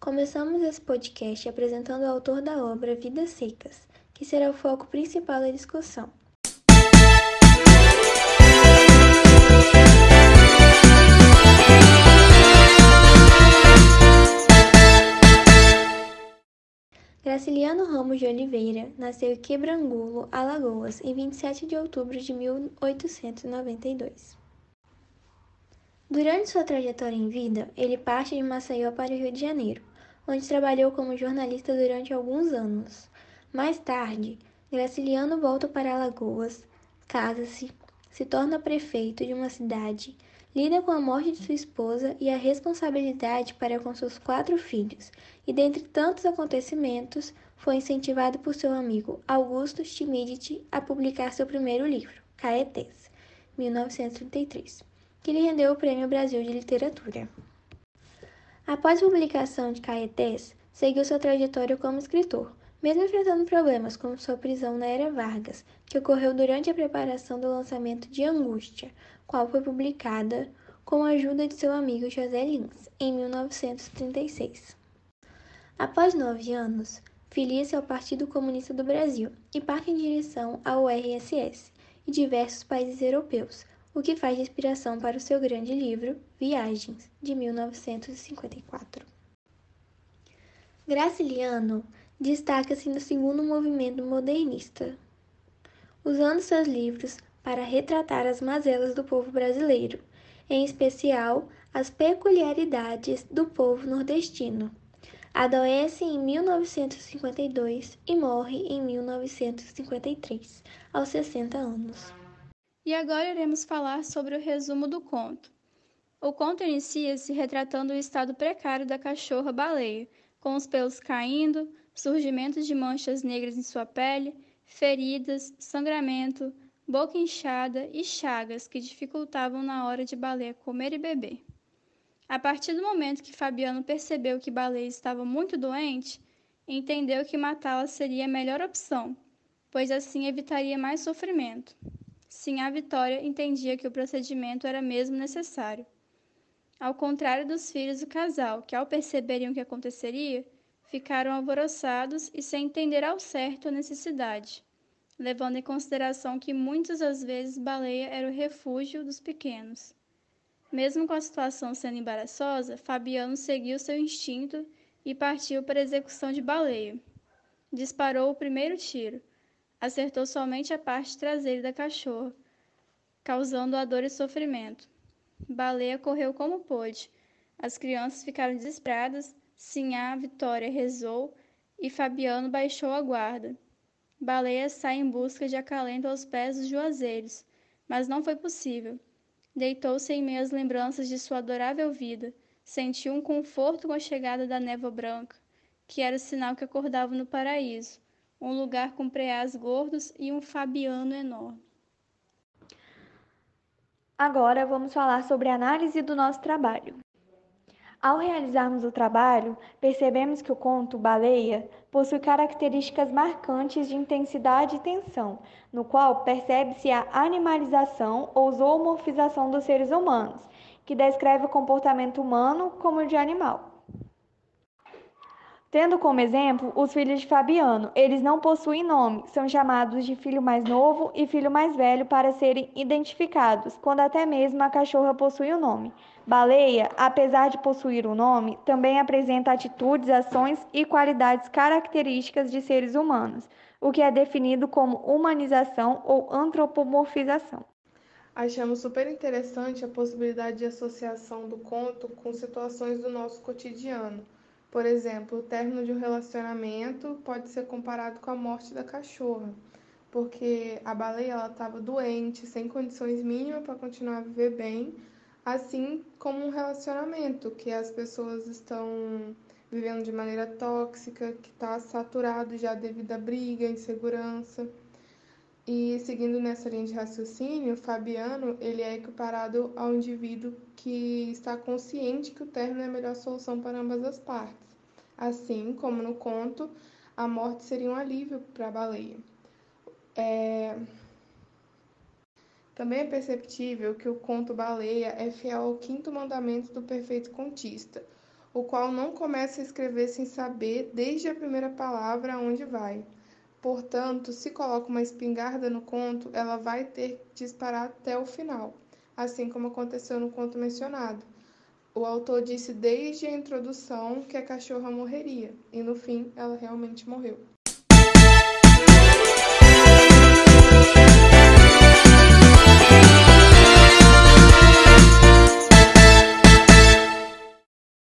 Começamos esse podcast apresentando o autor da obra Vidas Secas, que será o foco principal da discussão. Graciliano Ramos de Oliveira nasceu em Quebrangulo, Alagoas, em 27 de outubro de 1892. Durante sua trajetória em vida, ele parte de Maceió para o Rio de Janeiro, onde trabalhou como jornalista durante alguns anos. Mais tarde, Graciliano volta para Alagoas, casa-se, se torna prefeito de uma cidade lida com a morte de sua esposa e a responsabilidade para com seus quatro filhos, e dentre tantos acontecimentos, foi incentivado por seu amigo Augusto Timidity a publicar seu primeiro livro, Caetés, 1933, que lhe rendeu o Prêmio Brasil de Literatura. Após a publicação de Caetés, seguiu sua trajetória como escritor, mesmo enfrentando problemas como sua prisão na Era Vargas, que ocorreu durante a preparação do lançamento de Angústia, qual foi publicada com a ajuda de seu amigo José Lins, em 1936. Após nove anos, filia-se ao Partido Comunista do Brasil e parte em direção ao RSS e diversos países europeus, o que faz inspiração para o seu grande livro Viagens, de 1954. Graciliano destaca-se no segundo movimento modernista, usando seus livros para retratar as mazelas do povo brasileiro, em especial as peculiaridades do povo nordestino. Adoece em 1952 e morre em 1953, aos 60 anos. E agora iremos falar sobre o resumo do conto. O conto inicia-se retratando o estado precário da cachorra baleia, com os pelos caindo, surgimento de manchas negras em sua pele, feridas, sangramento, boca inchada e chagas que dificultavam na hora de Baleia comer e beber. A partir do momento que Fabiano percebeu que Baleia estava muito doente, entendeu que matá-la seria a melhor opção, pois assim evitaria mais sofrimento. Sim, a Vitória entendia que o procedimento era mesmo necessário. Ao contrário dos filhos do casal, que ao perceberem o que aconteceria, ficaram alvoroçados e sem entender ao certo a necessidade, levando em consideração que muitas das vezes baleia era o refúgio dos pequenos. Mesmo com a situação sendo embaraçosa, Fabiano seguiu seu instinto e partiu para a execução de baleia. Disparou o primeiro tiro. Acertou somente a parte traseira da cachorra, causando a dor e sofrimento. Baleia correu como pôde. As crianças ficaram desesperadas Sinhá Vitória rezou e Fabiano baixou a guarda. Baleia sai em busca de acalento aos pés dos juazeiros, mas não foi possível. Deitou-se em meio às lembranças de sua adorável vida, sentiu um conforto com a chegada da névoa branca, que era o sinal que acordava no paraíso, um lugar com preás gordos e um Fabiano enorme. Agora vamos falar sobre a análise do nosso trabalho. Ao realizarmos o trabalho, percebemos que o conto Baleia possui características marcantes de intensidade e tensão, no qual percebe-se a animalização ou zoomorfização dos seres humanos, que descreve o comportamento humano como de animal. Tendo como exemplo os filhos de Fabiano, eles não possuem nome, são chamados de filho mais novo e filho mais velho para serem identificados, quando até mesmo a cachorra possui o um nome. Baleia, apesar de possuir o um nome, também apresenta atitudes, ações e qualidades características de seres humanos, o que é definido como humanização ou antropomorfização. Achamos super interessante a possibilidade de associação do conto com situações do nosso cotidiano por exemplo, o término de um relacionamento pode ser comparado com a morte da cachorra, porque a baleia estava doente, sem condições mínimas para continuar a viver bem, assim como um relacionamento que as pessoas estão vivendo de maneira tóxica, que está saturado já devido à briga, insegurança. E seguindo nessa linha de raciocínio, Fabiano ele é equiparado ao indivíduo que está consciente que o término é a melhor solução para ambas as partes. Assim como no conto, a morte seria um alívio para a baleia. É... Também é perceptível que o conto Baleia é fiel ao quinto mandamento do perfeito contista, o qual não começa a escrever sem saber, desde a primeira palavra, aonde vai. Portanto, se coloca uma espingarda no conto, ela vai ter que disparar até o final, assim como aconteceu no conto mencionado. O autor disse desde a introdução que a cachorra morreria, e no fim ela realmente morreu.